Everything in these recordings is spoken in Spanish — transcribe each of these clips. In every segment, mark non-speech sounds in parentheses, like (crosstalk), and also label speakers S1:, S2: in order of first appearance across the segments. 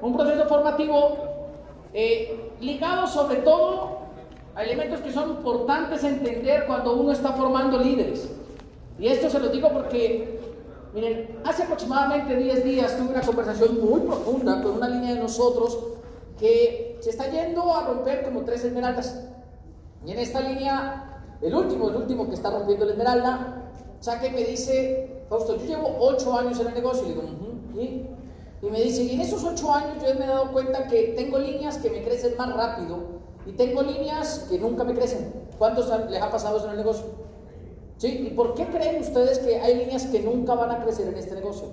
S1: un proceso formativo eh, ligado sobre todo a elementos que son importantes entender cuando uno está formando líderes. Y esto se lo digo porque, miren, hace aproximadamente 10 días tuve una conversación muy profunda con una línea de nosotros que se está yendo a romper como tres esmeraldas. Y en esta línea, el último, el último que está rompiendo la esmeralda, saca y me dice, Fausto, yo llevo 8 años en el negocio. Y digo, ¿y? Y me dice, y en esos 8 años yo me he dado cuenta que tengo líneas que me crecen más rápido y tengo líneas que nunca me crecen. ¿Cuántos les ha pasado eso en el negocio? ¿Sí? ¿Y por qué creen ustedes que hay líneas que nunca van a crecer en este negocio?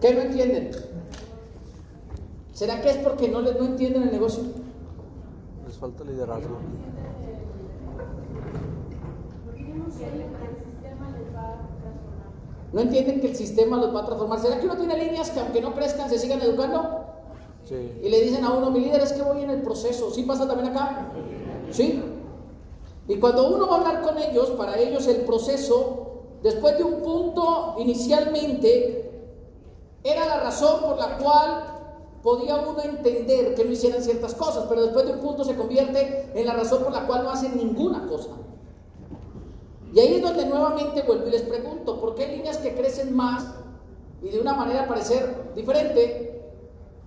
S1: ¿Qué no entienden? ¿Será que es porque no, les, no entienden el negocio?
S2: Les falta liderazgo.
S1: ¿No entienden que el sistema los va a transformar? ¿Será que uno tiene líneas que aunque no crezcan se sigan educando?
S2: Sí.
S1: Y le dicen a uno, mi líder, es que voy en el proceso. ¿Sí pasa también acá? ¿Sí? Y cuando uno va a hablar con ellos, para ellos el proceso, después de un punto inicialmente, era la razón por la cual podía uno entender que no hicieran ciertas cosas, pero después de un punto se convierte en la razón por la cual no hacen ninguna cosa. Y ahí es donde nuevamente vuelvo y les pregunto, ¿por qué que crecen más y de una manera parecer diferente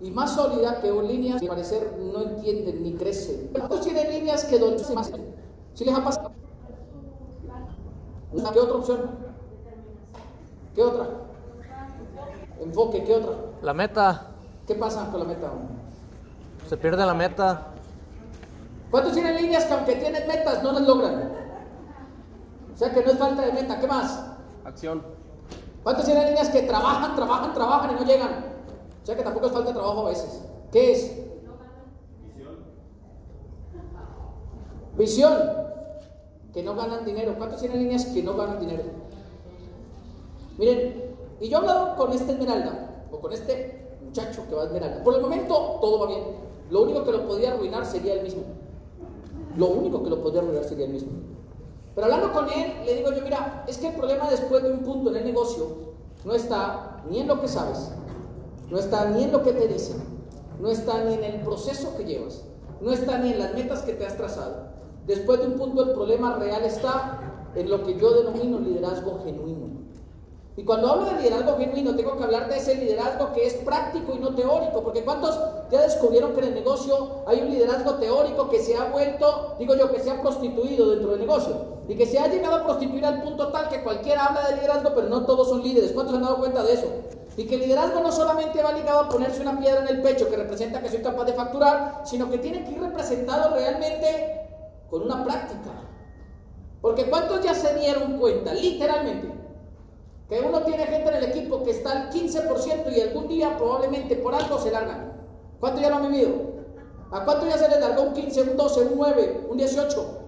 S1: y más sólida que líneas que parecer no entienden ni crecen? ¿Cuántos tienen líneas que donde más? ¿Sí les ha pasado? ¿Qué otra opción? ¿Qué otra? Enfoque, ¿qué otra?
S2: La meta.
S1: ¿Qué pasa con la meta?
S2: Se pierde la meta.
S1: ¿Cuántos tienen líneas que aunque tienen metas no las logran? O sea que no es falta de meta. ¿Qué más?
S3: Acción.
S1: ¿Cuántos tienen líneas que trabajan, trabajan, trabajan y no llegan? O sea que tampoco es falta trabajo a veces. ¿Qué es? Visión. Que no ganan dinero. ¿Cuántos tienen líneas que no ganan dinero? Miren, y yo he hablado con este Esmeralda, o con este muchacho que va a Esmeralda. Por el momento todo va bien. Lo único que lo podía arruinar sería él mismo. Lo único que lo podía arruinar sería él mismo. Pero hablando con él, le digo yo, mira, es que el problema después de un punto en el negocio no está ni en lo que sabes, no está ni en lo que te dicen, no está ni en el proceso que llevas, no está ni en las metas que te has trazado. Después de un punto el problema real está en lo que yo denomino liderazgo genuino. Y cuando hablo de liderazgo genuino, tengo que hablar de ese liderazgo que es práctico y no teórico, porque ¿cuántos ya descubrieron que en el negocio hay un liderazgo teórico que se ha vuelto, digo yo, que se ha prostituido dentro del negocio? Y que se ha llegado a prostituir al punto tal que cualquiera habla de liderazgo, pero no todos son líderes. ¿Cuántos han dado cuenta de eso? Y que el liderazgo no solamente va ligado a ponerse una piedra en el pecho que representa que soy capaz de facturar, sino que tiene que ir representado realmente con una práctica. Porque ¿cuántos ya se dieron cuenta, literalmente? Que uno tiene gente en el equipo que está al 15% y algún día probablemente por algo se largan. ¿Cuánto ya lo han vivido? ¿A cuánto ya se les largó un 15, un 12, un 9, un 18?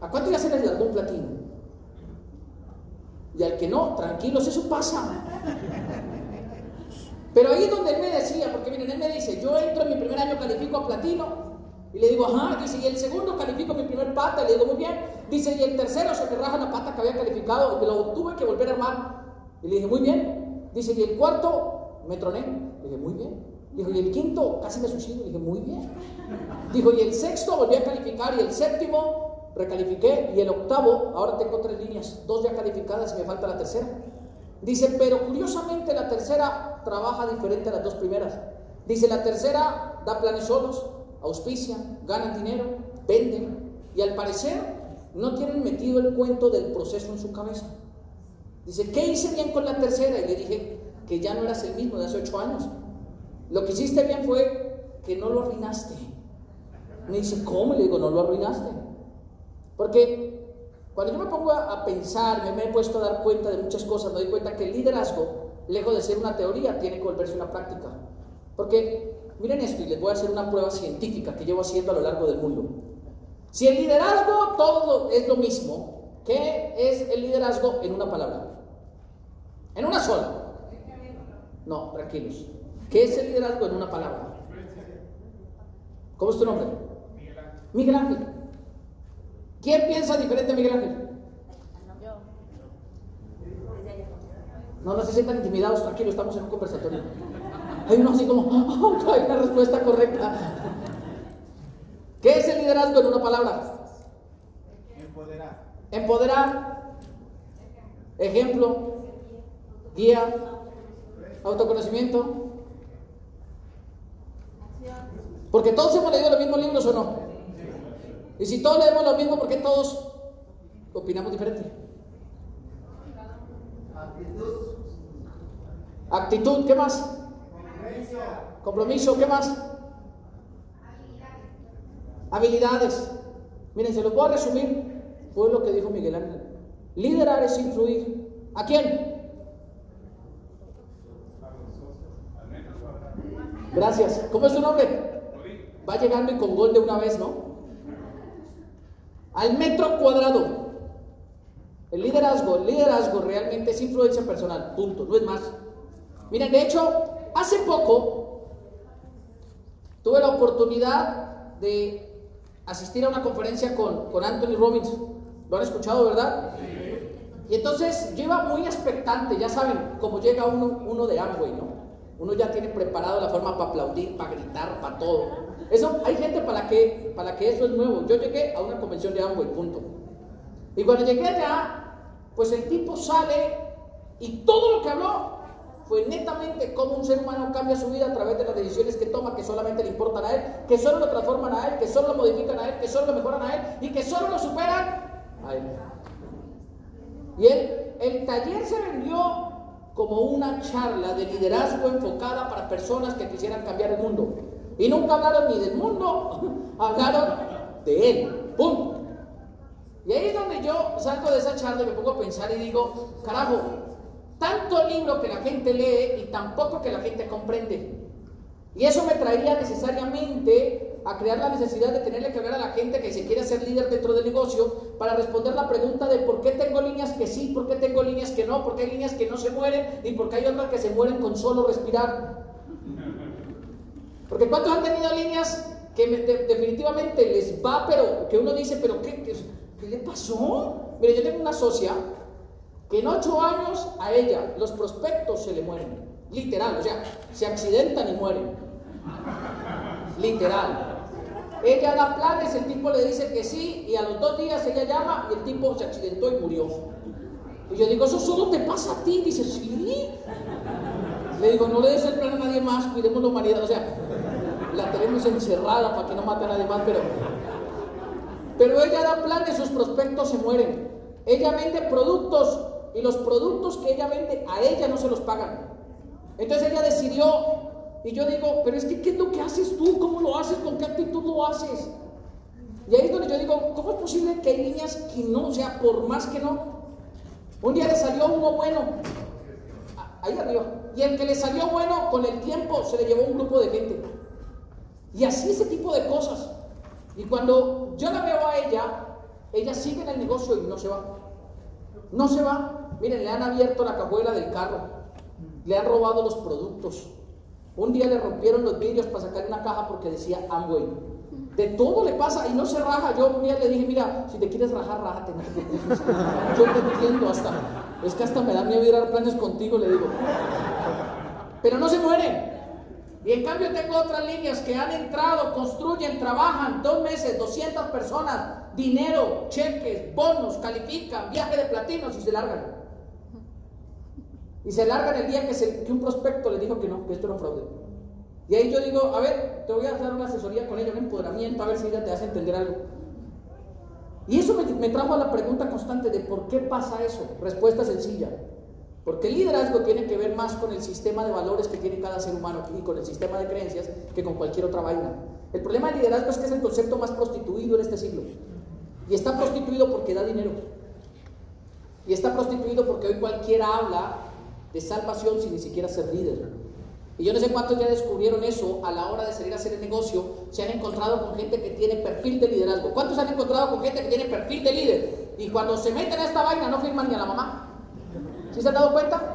S1: ¿A cuánto ya se les largó un platino? Y al que no, tranquilos, eso pasa. Pero ahí es donde él me decía, porque miren, él me dice, yo entro en mi primer año, califico a platino, y le digo, ajá, dice, y el segundo califico mi primer pata, le digo, muy bien, dice, y el tercero se me raja la pata que había calificado y lo tuve que volver a armar. Y le dije, muy bien, dice, y el cuarto me troné, le dije, muy bien. Dijo, y el quinto casi me suicido, le dije, muy bien. Dijo, y el sexto volví a calificar, y el séptimo recalifiqué, y el octavo, ahora tengo tres líneas, dos ya calificadas y me falta la tercera. Dice, pero curiosamente la tercera trabaja diferente a las dos primeras. Dice, la tercera da planes solos, auspician, ganan dinero, venden y al parecer no tienen metido el cuento del proceso en su cabeza. Dice, ¿qué hice bien con la tercera? Y le dije que ya no eras el mismo de hace ocho años. Lo que hiciste bien fue que no lo arruinaste. Me dice, ¿cómo? Le digo, no lo arruinaste. Porque cuando yo me pongo a pensar, me, he puesto a dar cuenta de muchas cosas, me doy cuenta que el liderazgo, lejos de ser una teoría, tiene que volverse una práctica. Porque Miren esto y les voy a hacer una prueba científica que llevo haciendo a lo largo del mundo. Si el liderazgo todo es lo mismo, ¿qué es el liderazgo en una palabra? En una sola. No, tranquilos. ¿Qué es el liderazgo en una palabra? ¿Cómo es tu nombre? Miguel Ángel. ¿Quién piensa diferente a Miguel Ángel? No, no se sientan intimidados, tranquilo, estamos en un conversatorio. Hay uno así como, oh, hay una respuesta correcta. ¿Qué es el liderazgo en una palabra? Empoderar. Empoderar. Ejemplo, guía, autoconocimiento. Porque todos hemos leído los mismos libros o no. Y si todos leemos lo mismo, ¿por qué todos opinamos diferente? Actitud. Actitud, ¿qué más? Compromiso. ¿qué más? Habilidades. Miren, se los voy a resumir. Fue lo que dijo Miguel Ángel. Liderar es influir. ¿A quién? Gracias. ¿Cómo es tu nombre? Va llegando y con gol de una vez, ¿no? Al metro cuadrado. El liderazgo, el liderazgo realmente es influencia personal, punto, no es más. Miren, de hecho, hace poco tuve la oportunidad de asistir a una conferencia con, con Anthony Robbins. ¿Lo han escuchado, verdad? Y entonces yo iba muy expectante, ya saben, como llega uno, uno de Amway, ¿no? Uno ya tiene preparado la forma para aplaudir, para gritar, para todo. Eso, hay gente para que, para que eso es nuevo. Yo llegué a una convención de Amway, punto. Y cuando llegué allá, pues el tipo sale y todo lo que habló fue netamente cómo un ser humano cambia su vida a través de las decisiones que toma, que solamente le importan a él, que solo lo transforman a él, que solo lo modifican a él, que solo lo mejoran a él y que solo lo superan a él. Y él, el taller se vendió como una charla de liderazgo enfocada para personas que quisieran cambiar el mundo. Y nunca hablaron ni del mundo, (laughs) hablaron de él. Punto. Y ahí es donde yo salgo de esa charla y me pongo a pensar y digo, carajo, tanto libro que la gente lee y tan poco que la gente comprende. Y eso me traería necesariamente a crear la necesidad de tenerle que hablar a la gente que se quiere hacer líder dentro del negocio para responder la pregunta de por qué tengo líneas que sí, por qué tengo líneas que no, por qué hay líneas que no se mueren y por qué hay otras que se mueren con solo respirar. Porque ¿cuántos han tenido líneas que definitivamente les va, pero que uno dice, pero qué, qué le pasó? Mire, yo tengo una socia que en ocho años a ella los prospectos se le mueren. Literal, o sea, se accidentan y mueren. Literal. Ella da planes, el tipo le dice que sí, y a los dos días ella llama y el tipo se accidentó y murió. Y yo digo, ¿eso solo te pasa a ti? Dice, sí. Le digo, no le des el plan a nadie más, cuidemos la humanidad. O sea, la tenemos encerrada para que no mate a nadie más, pero. Pero ella da planes, sus prospectos se mueren. Ella vende productos y los productos que ella vende a ella no se los pagan. Entonces ella decidió, y yo digo, pero es que ¿qué es lo que haces tú? ¿Cómo lo haces? ¿Con qué actitud lo haces? Y ahí es donde yo digo, ¿cómo es posible que hay líneas que no, o sea, por más que no? Un día le salió uno bueno, ahí arriba, y el que le salió bueno con el tiempo se le llevó un grupo de gente. Y así ese tipo de cosas. Y cuando yo la veo a ella, ella sigue en el negocio y no se va. No se va. Miren, le han abierto la cajuela del carro, le han robado los productos. Un día le rompieron los vidrios para sacar una caja porque decía Amway. De todo le pasa y no se raja. Yo un día le dije, mira, si te quieres rajar, rájate. Yo te entiendo hasta. Es que hasta me da miedo ir a planes contigo, le digo. Pero no se mueren. Y en cambio tengo otras líneas que han entrado, construyen, trabajan dos meses, 200 personas, dinero, cheques, bonos, califican, viaje de platinos y se largan. Y se largan el día que, que un prospecto le dijo que no, que esto era un fraude. Y ahí yo digo, a ver, te voy a dar una asesoría con ella, un empoderamiento, a ver si ella te hace entender algo. Y eso me, me trajo a la pregunta constante de por qué pasa eso. Respuesta sencilla. Porque el liderazgo tiene que ver más con el sistema de valores que tiene cada ser humano y con el sistema de creencias que con cualquier otra vaina. El problema del liderazgo es que es el concepto más prostituido en este siglo. Y está prostituido porque da dinero. Y está prostituido porque hoy cualquiera habla de salvación sin ni siquiera ser líder. Y yo no sé cuántos ya descubrieron eso a la hora de salir a hacer el negocio. Se han encontrado con gente que tiene perfil de liderazgo. ¿Cuántos han encontrado con gente que tiene perfil de líder? Y cuando se meten a esta vaina no firman ni a la mamá. ¿Sí se han dado cuenta?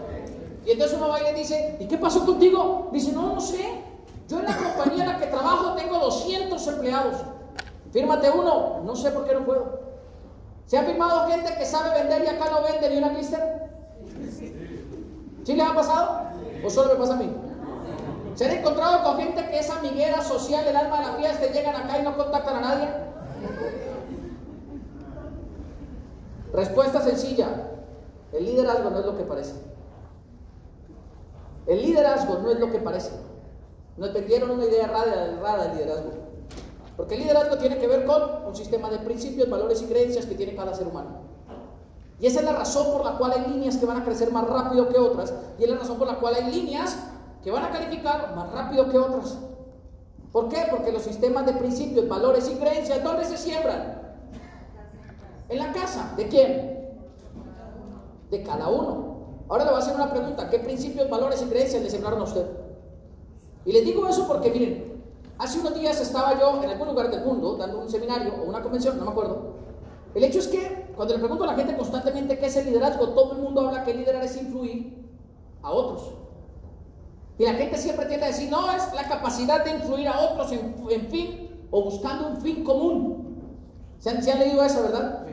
S1: Y entonces uno va y le dice, ¿y qué pasó contigo? Dice, no, no sé. Yo en la compañía en la que trabajo tengo 200 empleados. Fírmate uno. No sé por qué no puedo. ¿Se ha firmado gente que sabe vender y acá no vende ni una clister? ¿Sí le ha pasado? ¿O solo me pasa a mí? ¿Se han encontrado con gente que es amiguera social, el alma de la fiesta, llegan acá y no contactan a nadie? Respuesta sencilla. El liderazgo no es lo que parece. El liderazgo no es lo que parece. Nos vendieron una idea errada del liderazgo. Porque el liderazgo tiene que ver con un sistema de principios, valores y creencias que tiene cada ser humano. Y esa es la razón por la cual hay líneas que van a crecer más rápido que otras. Y es la razón por la cual hay líneas que van a calificar más rápido que otras. ¿Por qué? Porque los sistemas de principios, valores y creencias, ¿dónde se siembran? En la casa. ¿De quién? De cada uno. Ahora le voy a hacer una pregunta. ¿Qué principios, valores y creencias le sembraron a usted? Y les digo eso porque, miren, hace unos días estaba yo en algún lugar del mundo dando un seminario o una convención, no me acuerdo. El hecho es que cuando le pregunto a la gente constantemente qué es el liderazgo, todo el mundo habla que liderar es influir a otros. Y la gente siempre tiende a decir, no, es la capacidad de influir a otros en, fin o buscando un fin común. ¿Se han, ¿Se han, leído eso, verdad?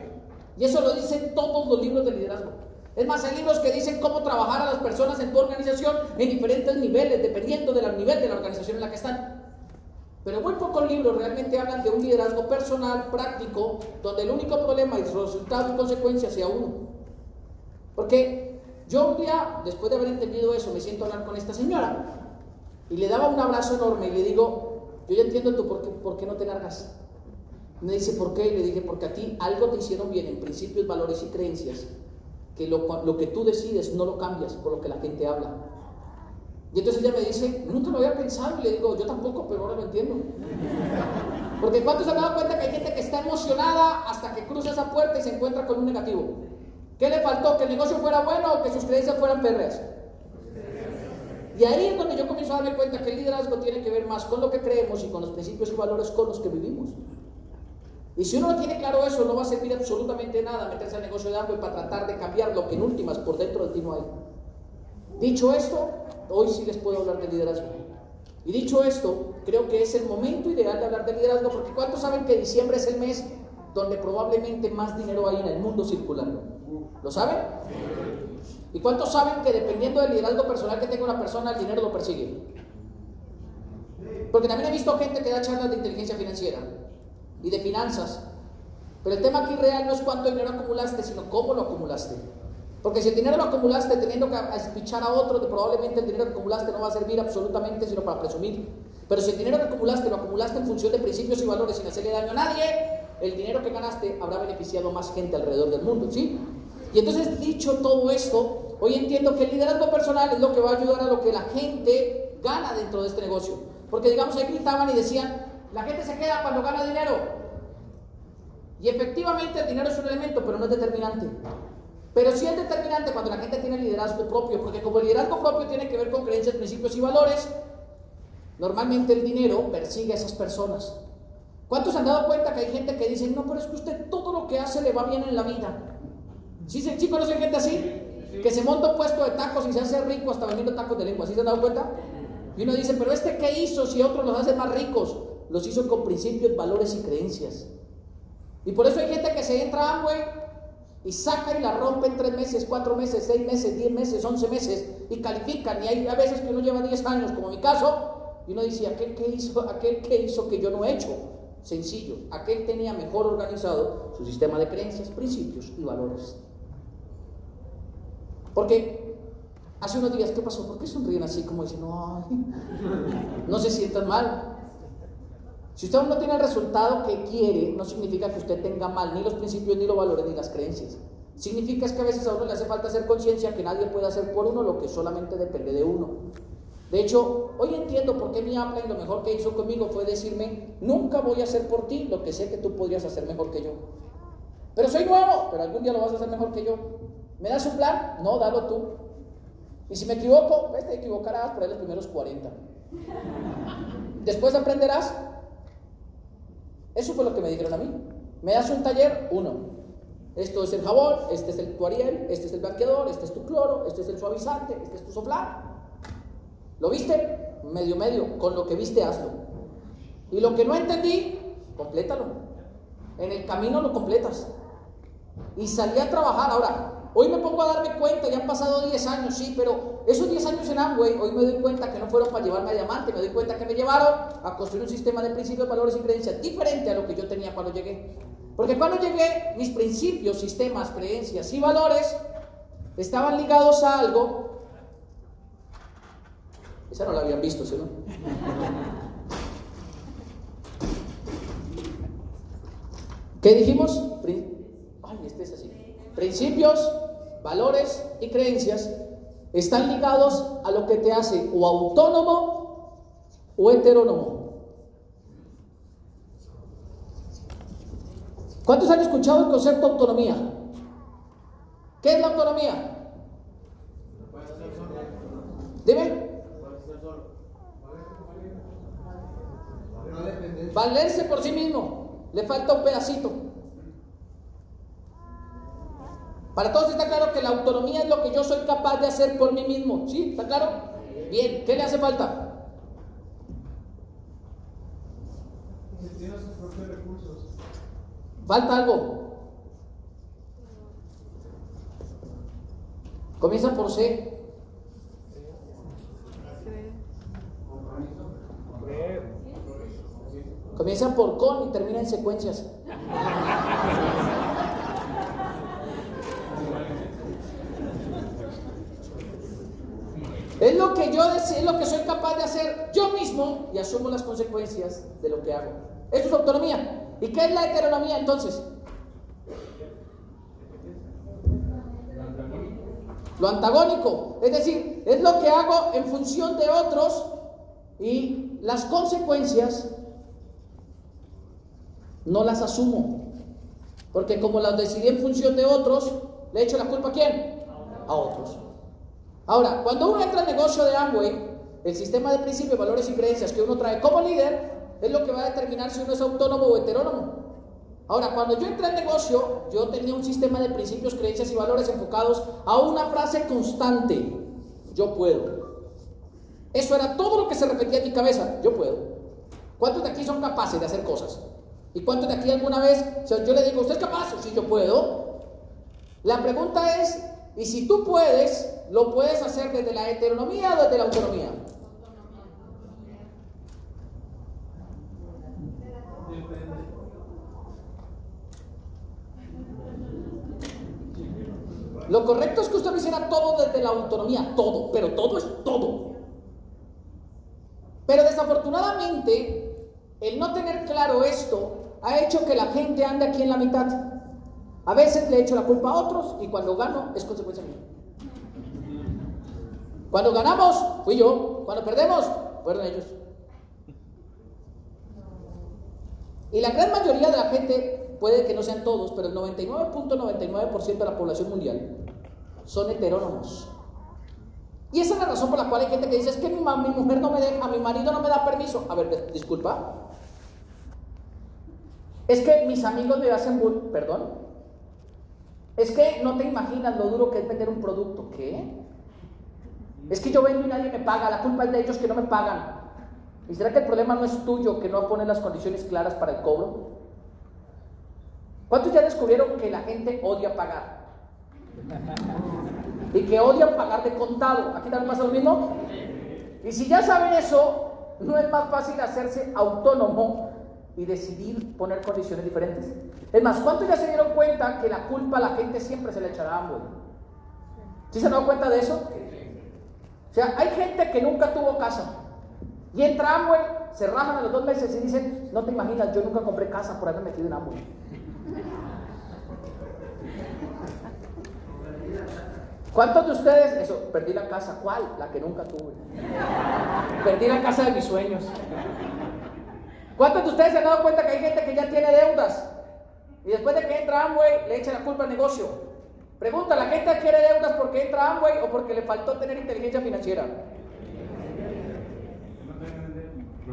S1: Y eso lo dicen todos los libros de liderazgo. Es más, hay libros que dicen cómo trabajar a las personas en tu organización en diferentes niveles, dependiendo del nivel de la organización en la que están. Pero muy pocos libros realmente hablan de un liderazgo personal, práctico, donde el único problema y resultado y consecuencia sea uno. Porque yo un día, después de haber entendido eso, me siento a hablar con esta señora y le daba un abrazo enorme y le digo, yo ya entiendo tú por qué, por qué no te largas. Me dice, ¿por qué? Y le dije, porque a ti algo te hicieron bien en principios, valores y creencias, que lo, lo que tú decides no lo cambias por lo que la gente habla. Y entonces ella me dice, nunca lo había pensado. Y le digo, yo tampoco, pero ahora lo entiendo. Porque ¿cuántos se han dado cuenta que hay gente que está emocionada hasta que cruza esa puerta y se encuentra con un negativo? ¿Qué le faltó? ¿Que el negocio fuera bueno o que sus creencias fueran perras? Y ahí es donde yo comienzo a darme cuenta que el liderazgo tiene que ver más con lo que creemos y con los principios y valores con los que vivimos. Y si uno no tiene claro eso, no va a servir absolutamente nada meterse al negocio de hambre para tratar de cambiar lo que en últimas por dentro de ti no hay. Dicho esto, hoy sí les puedo hablar de liderazgo. Y dicho esto, creo que es el momento ideal de hablar de liderazgo, porque ¿cuántos saben que diciembre es el mes donde probablemente más dinero hay en el mundo circulando? ¿Lo saben? ¿Y cuántos saben que dependiendo del liderazgo personal que tenga una persona, el dinero lo persigue? Porque también he visto gente que da charlas de inteligencia financiera y de finanzas. Pero el tema aquí real no es cuánto dinero acumulaste, sino cómo lo acumulaste. Porque si el dinero lo acumulaste teniendo que espichar a otro, probablemente el dinero que acumulaste no va a servir absolutamente sino para presumir. Pero si el dinero que acumulaste lo acumulaste en función de principios y valores sin hacerle daño a nadie, el dinero que ganaste habrá beneficiado a más gente alrededor del mundo, ¿sí? Y entonces, dicho todo esto, hoy entiendo que el liderazgo personal es lo que va a ayudar a lo que la gente gana dentro de este negocio. Porque digamos, ahí gritaban y decían, la gente se queda cuando gana dinero. Y efectivamente el dinero es un elemento, pero no es determinante. Pero sí es determinante cuando la gente tiene liderazgo propio, porque como el liderazgo propio tiene que ver con creencias, principios y valores, normalmente el dinero persigue a esas personas. ¿Cuántos han dado cuenta que hay gente que dice, no, pero es que usted todo lo que hace le va bien en la vida? ¿Sí, sí conocen gente así? Que se monta un puesto de tacos y se hace rico hasta vendiendo tacos de lengua. ¿Sí se han dado cuenta? Y uno dice, pero este qué hizo si otros los hacen más ricos? Los hizo con principios, valores y creencias. Y por eso hay gente que se entra a Amway y saca y la rompe en tres meses, cuatro meses, seis meses, diez meses, once meses y califican. Y hay a veces que uno lleva diez años, como mi caso, y uno dice, aquel que hizo, aquel que hizo que yo no he hecho. Sencillo, aquel tenía mejor organizado su sistema de creencias, principios y valores. Porque hace unos días, ¿qué pasó? ¿Por qué sonríen así como dicen, no, no se sientan mal? Si usted no tiene el resultado que quiere, no significa que usted tenga mal ni los principios, ni los valores, ni las creencias. Significa que a veces a uno le hace falta hacer conciencia que nadie puede hacer por uno lo que solamente depende de uno. De hecho, hoy entiendo por qué mi habla y lo mejor que hizo conmigo fue decirme, nunca voy a hacer por ti lo que sé que tú podrías hacer mejor que yo. Pero soy nuevo, pero algún día lo vas a hacer mejor que yo. ¿Me das un plan? No, dalo tú. Y si me equivoco, ves, te equivocarás por ahí los primeros 40. (laughs) Después aprenderás eso fue lo que me dijeron a mí. Me das un taller, uno. Esto es el jabón, este es el tu Ariel, este es el blanqueador, este es tu cloro, este es el suavizante, este es tu soplar. ¿Lo viste? Medio, medio. Con lo que viste, hazlo. Y lo que no entendí, complétalo. En el camino lo completas. Y salí a trabajar. Ahora, Hoy me pongo a darme cuenta, ya han pasado 10 años, sí, pero esos 10 años en Amway, hoy me doy cuenta que no fueron para llevarme a diamante, me doy cuenta que me llevaron a construir un sistema de principios, valores y creencias diferente a lo que yo tenía cuando llegué. Porque cuando llegué, mis principios, sistemas, creencias y valores estaban ligados a algo. Esa no la habían visto, ¿sí? No? (laughs) ¿Qué dijimos? Ay, este es así. Principios, valores y creencias están ligados a lo que te hace o autónomo o heterónomo. ¿Cuántos han escuchado el concepto autonomía? ¿Qué es la autonomía? Dime. Valerse por sí mismo. Le falta un pedacito. Para todos está claro que la autonomía es lo que yo soy capaz de hacer por mí mismo. ¿Sí? ¿Está claro? Bien, ¿qué le hace falta? Falta algo. Comienza por C. Comienza por con y termina en secuencias. Es lo que yo es lo que soy capaz de hacer yo mismo y asumo las consecuencias de lo que hago. Eso es autonomía. ¿Y qué es la heteronomía entonces? Lo antagónico. Es decir, es lo que hago en función de otros y las consecuencias no las asumo. Porque como las decidí en función de otros, le echo la culpa a quién? A otros. Ahora, cuando uno entra al negocio de Amway, el sistema de principios, valores y creencias que uno trae como líder es lo que va a determinar si uno es autónomo o heterónomo. Ahora, cuando yo entré al negocio, yo tenía un sistema de principios, creencias y valores enfocados a una frase constante. Yo puedo. Eso era todo lo que se repetía en mi cabeza. Yo puedo. ¿Cuántos de aquí son capaces de hacer cosas? ¿Y cuántos de aquí alguna vez, yo le digo, ¿usted es capaz? Sí, yo puedo. La pregunta es, ¿y si tú puedes, lo puedes hacer desde la heteronomía o desde la autonomía? Lo correcto es que usted lo hiciera todo desde la autonomía, todo, pero todo es todo. Pero desafortunadamente, el no tener claro esto ha hecho que la gente ande aquí en la mitad. A veces le echo la culpa a otros y cuando gano es consecuencia mía. Cuando ganamos, fui yo. Cuando perdemos, fueron ellos. Y la gran mayoría de la gente, puede que no sean todos, pero el 99.99% de la población mundial son heterónomos. Y esa es la razón por la cual hay gente que dice, es que mi, mi mujer no me deja, mi marido no me da permiso. A ver, disculpa. Es que mis amigos me hacen bull, perdón. Es que no te imaginas lo duro que es vender un producto. ¿Qué? Es que yo vendo y nadie me paga, la culpa es de ellos que no me pagan. ¿Y será que el problema no es tuyo que no pones las condiciones claras para el cobro? ¿Cuántos ya descubrieron que la gente odia pagar? Y que odian pagar de contado. ¿Aquí también pasa lo mismo? Y si ya saben eso, no es más fácil hacerse autónomo y decidir poner condiciones diferentes. Es más, ¿cuántos ya se dieron cuenta que la culpa a la gente siempre se le echará a ambos? ¿Sí se han dado cuenta de eso? O sea, hay gente que nunca tuvo casa. Y entra Amway, se rajan a los dos meses y dicen, no te imaginas, yo nunca compré casa por haber metido en Amway. ¿Cuántos de ustedes, eso, perdí la casa? ¿Cuál? La que nunca tuve. Perdí la casa de mis sueños. ¿Cuántos de ustedes se han dado cuenta que hay gente que ya tiene deudas? Y después de que entra Amway, le echa la culpa al negocio. Pregunta, ¿la gente quiere deudas porque entra Amway o porque le faltó tener inteligencia financiera?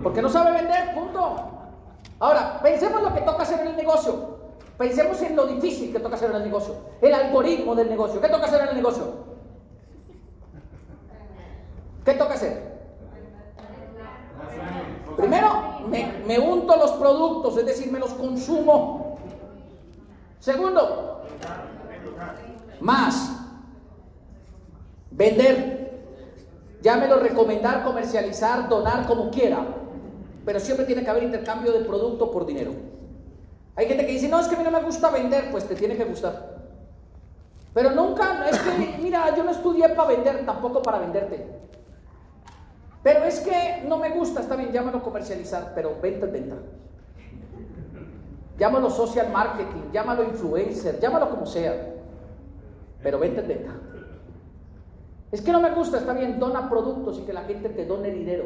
S1: Porque no sabe vender, punto. Ahora, pensemos lo que toca hacer en el negocio. Pensemos en lo difícil que toca hacer en el negocio. El algoritmo del negocio. ¿Qué toca hacer en el negocio? ¿Qué toca hacer? Primero, me, me unto los productos, es decir, me los consumo. Segundo, Más. Vender. Llámelo recomendar, comercializar, donar, como quiera. Pero siempre tiene que haber intercambio de producto por dinero. Hay gente que dice, no, es que a mí no me gusta vender, pues te tiene que gustar. Pero nunca, es que, mira, yo no estudié para vender, tampoco para venderte. Pero es que no me gusta, está bien, llámalo comercializar, pero venta es venta. Llámalo social marketing, llámalo influencer, llámalo como sea. Pero venta es venta. Es que no me gusta, está bien, dona productos y que la gente te done dinero.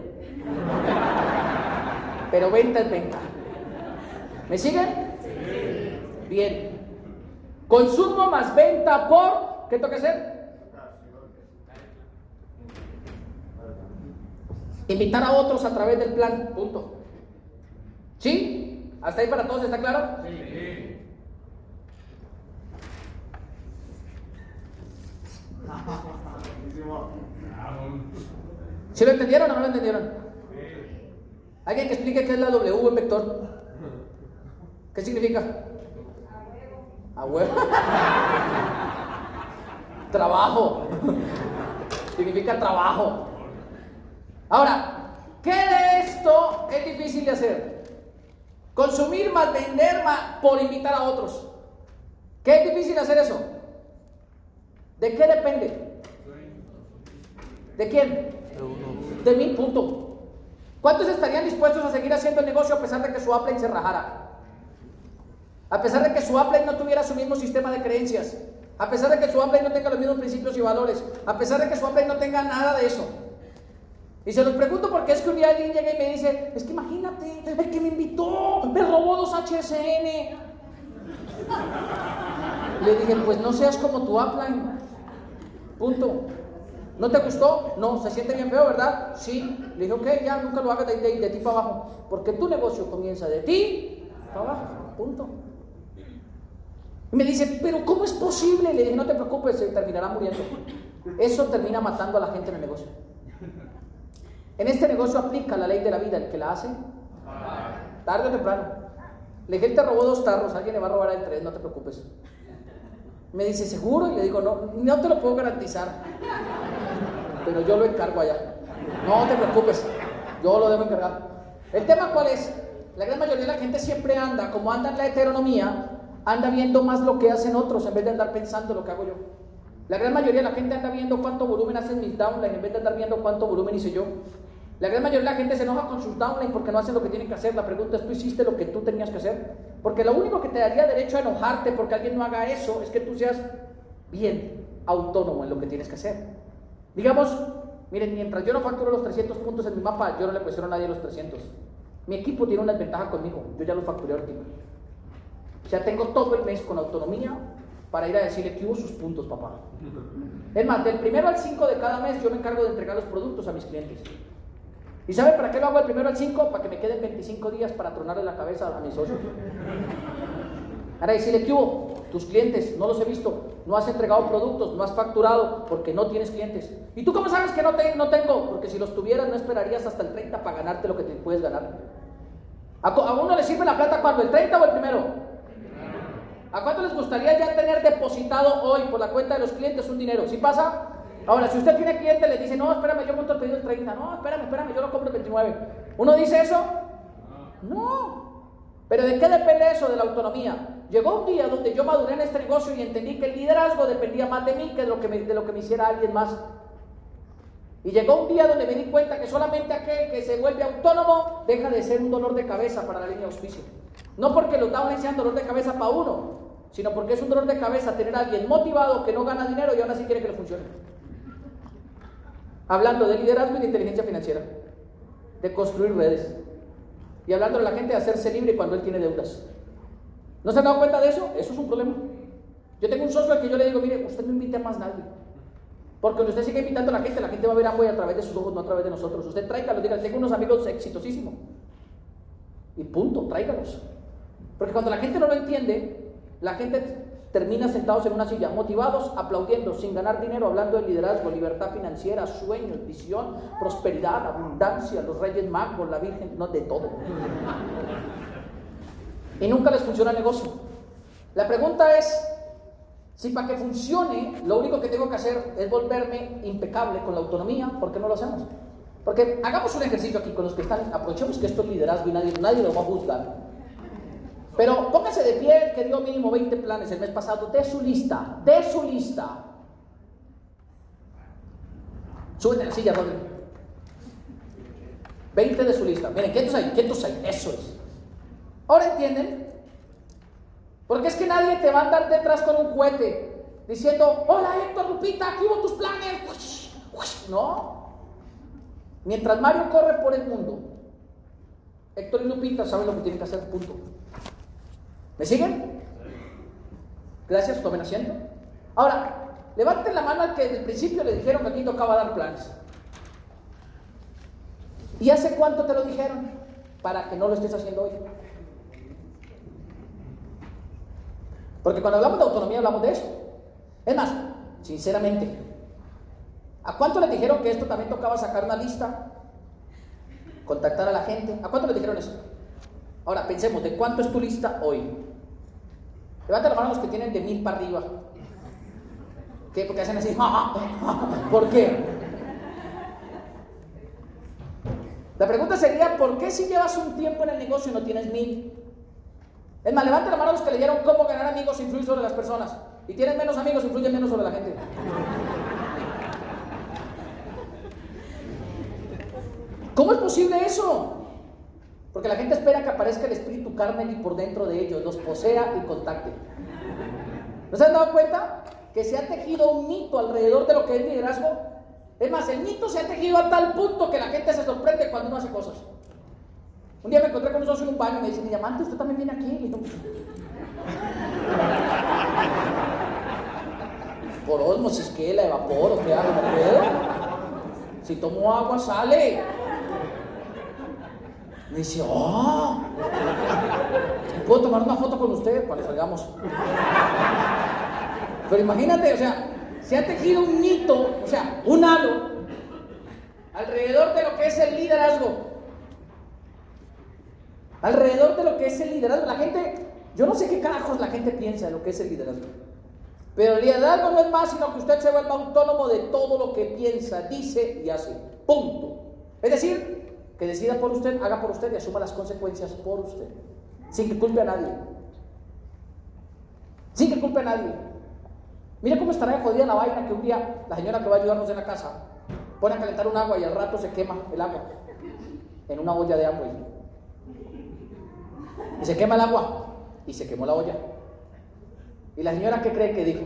S1: Pero venta es venta. ¿Me siguen? Bien. Consumo más venta por, ¿qué toca hacer? Invitar a otros a través del plan, punto. ¿Sí? ¿Hasta ahí para todos está claro? Sí. ¿Sí lo entendieron o no lo entendieron? ¿Alguien que explique qué es la W en vector? ¿Qué significa? A huevo. (laughs) trabajo. (laughs) Significa trabajo. Ahora, ¿qué de esto es difícil de hacer? Consumir más vender más por invitar a otros. ¿Qué es difícil hacer eso? ¿De qué depende? ¿De quién? De mi punto. ¿Cuántos estarían dispuestos a seguir haciendo el negocio a pesar de que su Apple se rajara? A pesar de que su Apple no tuviera su mismo sistema de creencias, a pesar de que su Apple no tenga los mismos principios y valores, a pesar de que su Apple no tenga nada de eso. Y se los pregunto porque es que un día alguien llega y me dice, es que imagínate, el que me invitó me robó dos HSN. Le dije, pues no seas como tu upline. Punto. ¿No te gustó? No, se siente bien feo, ¿verdad? Sí. Le dije, ok, ya nunca lo hagas de, de ti para abajo. Porque tu negocio comienza de ti para abajo. Punto. Y me dice, pero ¿cómo es posible? Le dije, no te preocupes, se terminará muriendo. Eso termina matando a la gente en el negocio. En este negocio aplica la ley de la vida, el que la hace, tarde o temprano. Le dije, él te robó dos tarros, alguien le va a robar el tres, no te preocupes. Me dice, ¿seguro? Y le digo, no, no te lo puedo garantizar. Pero yo lo encargo allá. No te preocupes, yo lo debo encargar. ¿El tema cuál es? La gran mayoría de la gente siempre anda, como anda en la heteronomía, anda viendo más lo que hacen otros en vez de andar pensando lo que hago yo. La gran mayoría de la gente anda viendo cuánto volumen hacen mis downlines en vez de andar viendo cuánto volumen hice yo. La gran mayoría de la gente se enoja con sus downlines porque no hacen lo que tienen que hacer. La pregunta es, ¿tú hiciste lo que tú tenías que hacer? Porque lo único que te daría derecho a enojarte porque alguien no haga eso es que tú seas bien autónomo en lo que tienes que hacer. Digamos, miren, mientras yo no facturo los 300 puntos en mi mapa, yo no le cuestiono a nadie los 300. Mi equipo tiene una desventaja conmigo, yo ya lo facturé ahorita. Ya tengo todo el mes con autonomía para ir a decirle que hubo sus puntos, papá. Es más, del primero al 5 de cada mes yo me encargo de entregar los productos a mis clientes. ¿Y sabe para qué lo hago del primero al 5? Para que me queden 25 días para tronarle la cabeza a mis socios. Ahora decirle que hubo, tus clientes, no los he visto, no has entregado productos, no has facturado porque no tienes clientes. ¿Y tú cómo sabes que no, no tengo? Porque si los tuvieras no esperarías hasta el 30 para ganarte lo que te puedes ganar. ¿A, a uno le sirve la plata cuando? ¿El 30 o el primero? ¿A cuánto les gustaría ya tener depositado hoy por la cuenta de los clientes un dinero? ¿Sí pasa? Ahora, si usted tiene cliente, le dice, no, espérame, yo monto el pedido el 30. No, espérame, espérame, yo lo compro el 29. ¿Uno dice eso? No. ¿Pero de qué depende eso? De la autonomía. Llegó un día donde yo maduré en este negocio y entendí que el liderazgo dependía más de mí que de lo que me, de lo que me hiciera alguien más. Y llegó un día donde me di cuenta que solamente aquel que se vuelve autónomo deja de ser un dolor de cabeza para la línea de auspicio. No porque los downlines sean dolor de cabeza para uno, sino porque es un dolor de cabeza tener a alguien motivado que no gana dinero y aún así quiere que le funcione. Hablando de liderazgo y de inteligencia financiera, de construir redes y hablando de la gente de hacerse libre cuando él tiene deudas. ¿No se han dado cuenta de eso? Eso es un problema. Yo tengo un socio al que yo le digo, mire, usted no invite a más nadie. Porque cuando usted sigue invitando a la gente, la gente va a ver Amway a través de sus ojos, no a través de nosotros. Usted tráigalos, diga, tengo unos amigos exitosísimos. Y punto, tráigalos. Porque cuando la gente no lo entiende, la gente termina sentados en una silla, motivados, aplaudiendo, sin ganar dinero, hablando de liderazgo, libertad financiera, sueños, visión, prosperidad, abundancia, los reyes magos, la Virgen, no, de todo. Y nunca les funciona el negocio. La pregunta es, Si para que funcione, lo único que tengo que hacer es volverme impecable con la autonomía, ¿por qué no lo hacemos? Porque hagamos un ejercicio aquí con los que están, aprovechemos que esto es liderazgo y nadie, nadie lo va a juzgar. Pero póngase de pie, que dio mínimo 20 planes el mes pasado, de su lista, de su lista. Súbete la silla, Rodri. 20 de su lista. Miren, quietos ahí, quietos ahí, eso es. Ahora entienden, porque es que nadie te va a andar detrás con un cohete diciendo, hola Héctor Lupita, aquí hubo tus planes. No. Mientras Mario corre por el mundo, Héctor y Lupita saben lo que tienen que hacer, punto. ¿Me siguen? Gracias, tomen asiento. Ahora, levanten la mano al que desde el principio le dijeron que aquí tocaba dar planes. ¿Y hace cuánto te lo dijeron? Para que no lo estés haciendo hoy. Porque cuando hablamos de autonomía hablamos de eso. Es más, sinceramente, ¿a cuánto les dijeron que esto también tocaba sacar una lista? Contactar a la gente. ¿A cuánto les dijeron eso? Ahora pensemos, ¿de cuánto es tu lista hoy? Levanten la mano los que tienen de mil para arriba. ¿Qué? Porque hacen así. (laughs) ¿Por qué? La pregunta sería, ¿por qué si llevas un tiempo en el negocio y no tienes mil? Es más, levanten la mano los que leyeron cómo ganar amigos e influir sobre las personas. Y tienen menos amigos, influyen menos sobre la gente. ¿Cómo es posible eso? Porque la gente espera que aparezca el espíritu Carmen y por dentro de ellos, los posea y contacte. ¿No se han dado cuenta? Que se ha tejido un mito alrededor de lo que es liderazgo. Es más, el mito se ha tejido a tal punto que la gente se sorprende cuando uno hace cosas. Un día me encontré con un socio en un baño y me dice, mi diamante, usted también viene aquí. Y yo, por osmosis, ¿qué? ¿La evaporo? ¿Qué hago? ¿No puedo? Si tomo agua, sale. Me dice, oh, ¿puedo tomar una foto con usted? Para que salgamos. Pero imagínate, o sea, se ha tejido un mito, o sea, un halo, alrededor de lo que es el liderazgo alrededor de lo que es el liderazgo. La gente, yo no sé qué carajos la gente piensa de lo que es el liderazgo. Pero el liderazgo no es más sino que usted se vuelva autónomo de todo lo que piensa, dice y hace. Punto. Es decir, que decida por usted, haga por usted y asuma las consecuencias por usted. Sin que culpe a nadie. Sin que culpe a nadie. Mire cómo estará jodida la vaina que un día la señora que va a ayudarnos en la casa pone a calentar un agua y al rato se quema el agua en una olla de agua. Y se quema el agua. Y se quemó la olla. ¿Y la señora qué cree que dijo?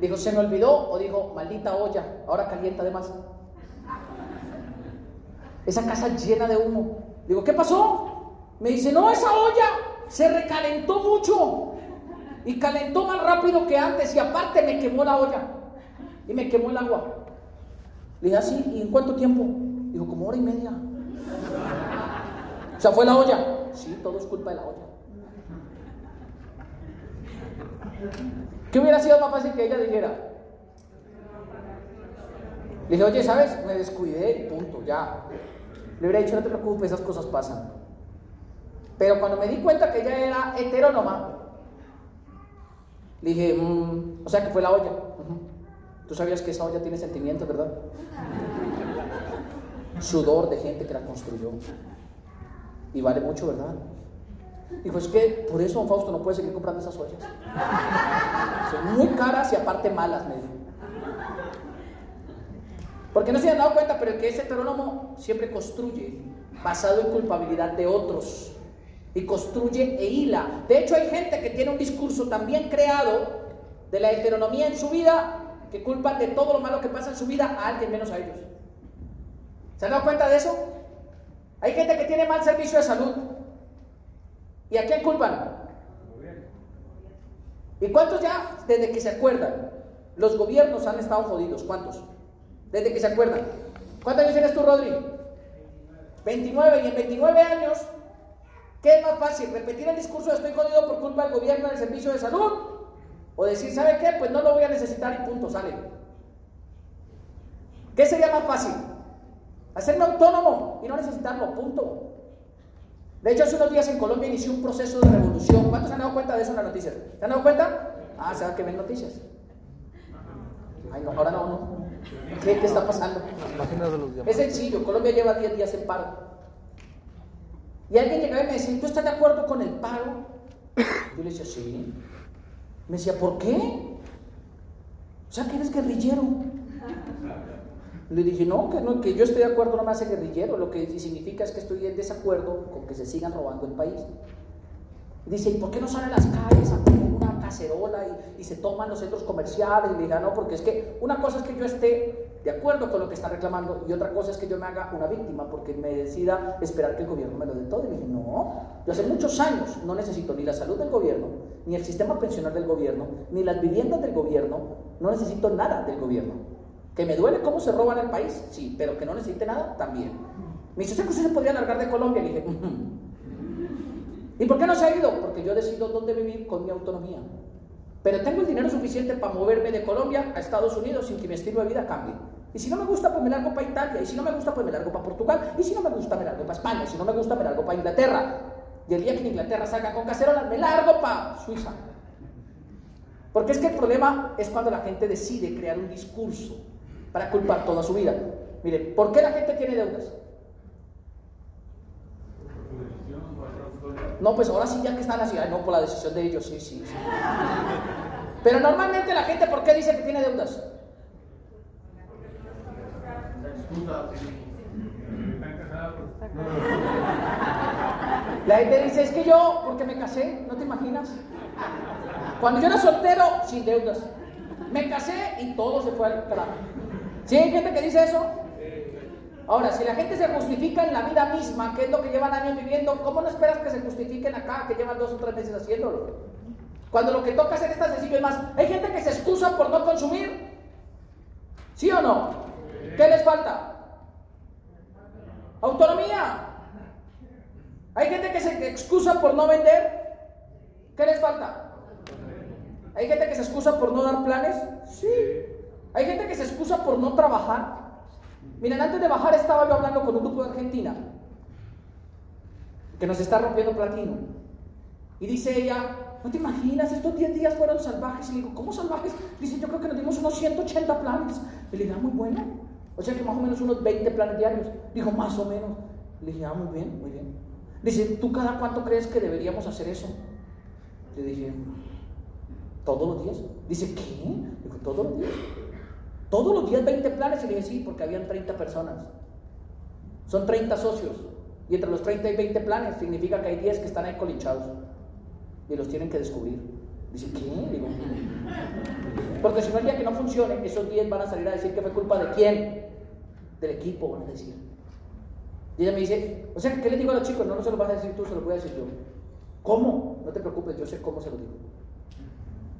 S1: Dijo, ¿se me olvidó? O dijo, maldita olla, ahora calienta de más. Esa casa llena de humo. Digo, ¿qué pasó? Me dice, no, esa olla se recalentó mucho. Y calentó más rápido que antes. Y aparte me quemó la olla. Y me quemó el agua. Le dije, así, ¿y en cuánto tiempo? Digo, como hora y media. O sea, fue la olla. Sí, todo es culpa de la olla. ¿Qué hubiera sido más fácil que ella dijera? Le dije, oye, ¿sabes? Me descuidé y punto, ya. Le hubiera dicho, no te preocupes, esas cosas pasan. Pero cuando me di cuenta que ella era heterónoma, le dije, mm, o sea que fue la olla. Tú sabías que esa olla tiene sentimientos, ¿verdad? Sudor de gente que la construyó. Y vale mucho, ¿verdad? Dijo, es que por eso don Fausto no puede seguir comprando esas ollas. Son muy caras y aparte malas, me dijo. Porque no se han dado cuenta, pero el que es heterónomo siempre construye basado en culpabilidad de otros. Y construye e hila. De hecho, hay gente que tiene un discurso también creado de la heteronomía en su vida que culpan de todo lo malo que pasa en su vida a alguien menos a ellos. ¿Se han dado cuenta de eso? Hay gente que tiene mal servicio de salud. ¿Y a quién culpan? ¿Y cuántos ya, desde que se acuerdan? Los gobiernos han estado jodidos. ¿Cuántos? Desde que se acuerdan. ¿Cuántos años tienes tú, Rodri? 29. Y en 29 años, ¿qué es más fácil? ¿Repetir el discurso de estoy jodido por culpa del gobierno del servicio de salud? O decir, ¿sabe qué? Pues no lo voy a necesitar y punto, sale. ¿Qué sería más fácil? Hacerme autónomo y no necesitarlo, punto. De hecho, hace unos días en Colombia inició un proceso de revolución. ¿Cuántos se han dado cuenta de eso en las noticias? ¿Se han dado cuenta? Ah, ¿se va que ven noticias? Ay, no, ahora no, no. ¿Qué, qué está pasando? Es sencillo, Colombia lleva 10 días en paro. Y alguien llegaba y me decía, ¿tú estás de acuerdo con el paro? Yo le decía, sí. Me decía, ¿por qué? O sea, que eres guerrillero. Le dije, no, que, no, que yo estoy de acuerdo no me hace guerrillero. Lo que significa es que estoy en desacuerdo con que se sigan robando el país. Dice, ¿y por qué no salen a las calles a poner una cacerola y, y se toman los centros comerciales? Y le dije, "Ah, no, porque es que una cosa es que yo esté de acuerdo con lo que está reclamando y otra cosa es que yo me haga una víctima porque me decida esperar que el gobierno me lo dé todo. Y dije, no, yo hace muchos años no necesito ni la salud del gobierno, ni el sistema pensional del gobierno, ni las viviendas del gobierno, no necesito nada del gobierno. Que me duele cómo se roban el país, sí, pero que no necesite nada, también. Me dice, ¿usted se podría largar de Colombia? Le dije. ¿Y por qué no se ha ido? Porque yo decido dónde vivir con mi autonomía. Pero tengo el dinero suficiente para moverme de Colombia a Estados Unidos sin que mi estilo de vida cambie. Y si no me gusta, pues me largo para Italia. Y si no me gusta, pues me largo para Portugal. Y si no me gusta, me largo para España. Y si no me gusta, me largo para Inglaterra. Y el día que Inglaterra salga con cacerolas, me largo para Suiza. Porque es que el problema es cuando la gente decide crear un discurso para culpar toda su vida. Mire, ¿por qué la gente tiene deudas? No, pues ahora sí, ya que están así, ay, no, por la decisión de ellos, sí, sí, sí. Pero normalmente la gente, ¿por qué dice que tiene deudas? La gente dice, es que yo, porque me casé, ¿no te imaginas? Cuando yo era soltero, sin deudas. Me casé y todo se fue al carajo. ¿Sí hay gente que dice eso? Ahora, si la gente se justifica en la vida misma, que es lo que llevan años viviendo, ¿cómo no esperas que se justifiquen acá, que llevan dos o tres meses haciéndolo? Cuando lo que toca hacer es tan sencillo, es más, hay gente que se excusa por no consumir. ¿Sí o no? ¿Qué les falta? Autonomía. Hay gente que se excusa por no vender. ¿Qué les falta? Hay gente que se excusa por no dar planes. Sí. Hay gente que se excusa por no trabajar. Miren, antes de bajar estaba yo hablando con un grupo de Argentina que nos está rompiendo platino. Y dice ella, ¿no te imaginas? Estos 10 días fueron salvajes. Y le digo, ¿cómo salvajes? Dice, yo creo que nos dimos unos 180 planes. Y le dije, ah, muy bueno. O sea que más o menos unos 20 planes diarios. Dijo, más o menos. Le dije, ah, muy bien, muy bien. Dice, ¿tú cada cuánto crees que deberíamos hacer eso? Le dije, todos los días. Dice, ¿qué? Dijo, todos los días. Todos los días 20 planes. Y le dije, sí, porque habían 30 personas. Son 30 socios. Y entre los 30 y 20 planes significa que hay 10 que están ahí colinchados. Y los tienen que descubrir. Dice, ¿qué? Digo, (laughs) porque si no el día que no funcione, esos 10 van a salir a decir que fue culpa de quién? Del equipo, van a decir. Y ella me dice, o sea, ¿qué le digo a los chicos? No, no se lo vas a decir tú, se lo voy a decir yo. ¿Cómo? No te preocupes, yo sé cómo se lo digo.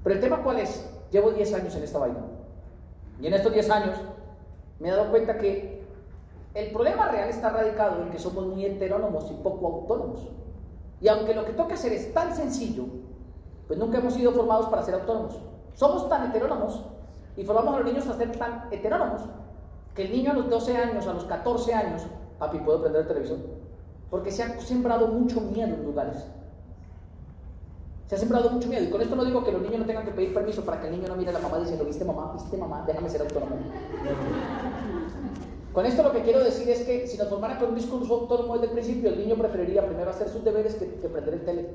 S1: Pero el tema cuál es? Llevo 10 años en esta vaina. Y en estos 10 años me he dado cuenta que el problema real está radicado en que somos muy heterónomos y poco autónomos. Y aunque lo que toca hacer es tan sencillo, pues nunca hemos sido formados para ser autónomos. Somos tan heterónomos y formamos a los niños a ser tan heterónomos que el niño a los 12 años, a los 14 años, papi, ¿puedo prender el televisor? Porque se ha sembrado mucho miedo en lugares. Se ha sembrado mucho miedo. Y con esto no digo que los niños no tengan que pedir permiso para que el niño no mire a la mamá diciendo, ¿viste mamá? ¿Viste mamá? Déjame ser autónomo. Con esto lo que quiero decir es que si nos formaran con un discurso autónomo desde el principio, el niño preferiría primero hacer sus deberes que, prender el tele.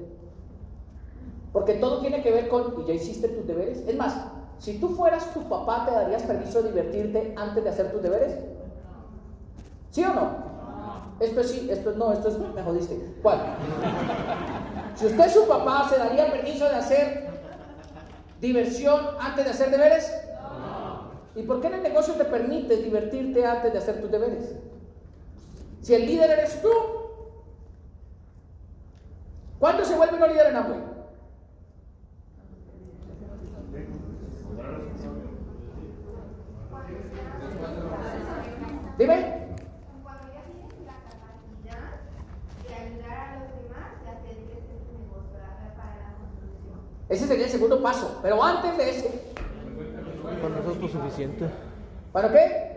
S1: Porque todo tiene que ver con, ¿y ya hiciste tus deberes? Es más, si tú fueras tu papá, ¿te darías permiso de divertirte antes de hacer tus deberes? ¿Sí o no? Esto es sí, esto es no, esto es me jodiste. ¿Cuál? Si usted es su papá, ¿se daría permiso de hacer diversión antes de hacer deberes? ¿Y por qué en el negocio te permite divertirte antes de hacer tus deberes? Si el líder eres tú, ¿cuándo se vuelve uno líder en Amway? Dime.
S3: Cuando ya tienes la capacidad de ayudar a los demás y hacer que este tu negocio haga para la construcción.
S1: Ese sería el segundo paso. Pero antes de ese,
S2: Con eso es suficiente.
S1: ¿para qué?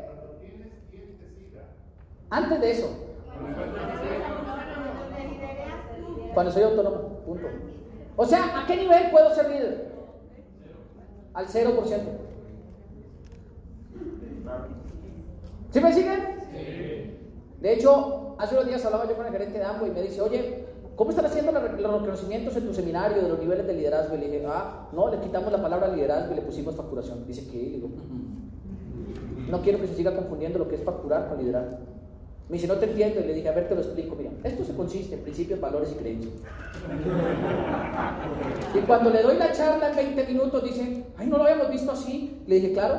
S1: Antes de eso, cuando soy autónomo, punto. O sea, ¿a qué nivel puedo ser líder? al 0%. ¿Sí me siguen? De hecho, hace unos días hablaba yo con el gerente de Amway y me dice, oye, ¿cómo están haciendo los reconocimientos en tu seminario de los niveles de liderazgo? Y le dije, ah, no, le quitamos la palabra liderazgo y le pusimos facturación. Dice, ¿qué? Y digo, no quiero que se siga confundiendo lo que es facturar con liderazgo. Me dice, no te entiendo. Y le dije, a ver, te lo explico. Mira, esto se consiste en principios, valores y creencias. Y cuando le doy la charla en 20 minutos, dicen, ay, no lo habíamos visto así. Le dije, claro,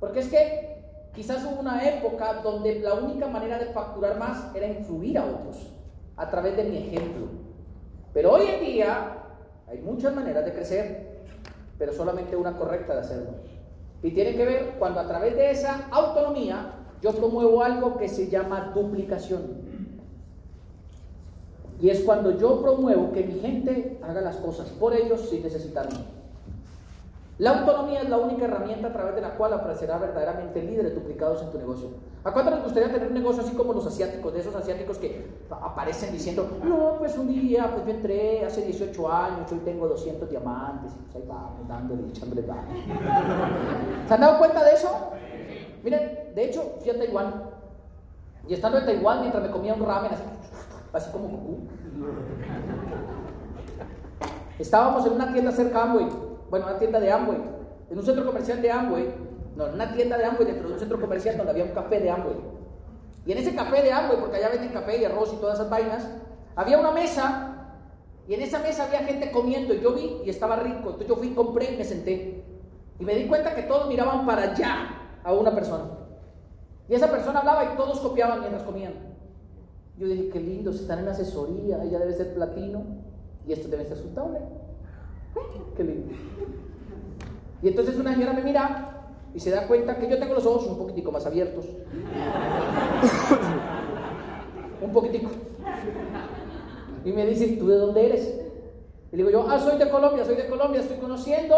S1: porque es que quizás hubo una época donde la única manera de facturar más era influir a otros a través de mi ejemplo. Pero hoy en día hay muchas maneras de crecer, pero solamente una correcta de hacerlo. Y tiene que ver cuando a través de esa autonomía yo promuevo algo que se llama duplicación. Y es cuando yo promuevo que mi gente haga las cosas por ellos sin necesitarme. La autonomía es la única herramienta a través de la cual aparecerá verdaderamente líderes duplicados en tu negocio. ¿A cuánto les gustaría tener un negocio así como los asiáticos, de esos asiáticos que aparecen diciendo, no, pues un día, pues yo entré hace 18 años, hoy tengo 200 diamantes, pues ahí vamos, dándole, echándole ganas. (laughs) ¿Se han dado cuenta de eso? Miren, de hecho, fui a Taiwán. Y estando en Taiwán, mientras me comía un ramen así, así como Goku, (laughs) estábamos en una tienda cerca de Amway, bueno, una tienda de Amway, en un centro comercial de Amway, no, en una tienda de Amway dentro de un centro comercial donde había un café de Amway. Y en ese café de Amway, porque allá venden café y arroz y todas esas vainas, había una mesa y en esa mesa había gente comiendo y yo vi y estaba rico. Entonces yo fui, compré y me senté. Y me di cuenta que todos miraban para allá a una persona. Y esa persona hablaba y todos copiaban mientras comían. Yo dije, qué lindo, si están en asesoría, ella debe ser platino y esto debe ser sustable. Qué lindo. Y entonces una señora me mira y se da cuenta que yo tengo los ojos un poquitico más abiertos. un poquitico. Y me dice, ¿tú de dónde eres? Y digo yo, ah, soy de Colombia, soy de Colombia, estoy conociendo.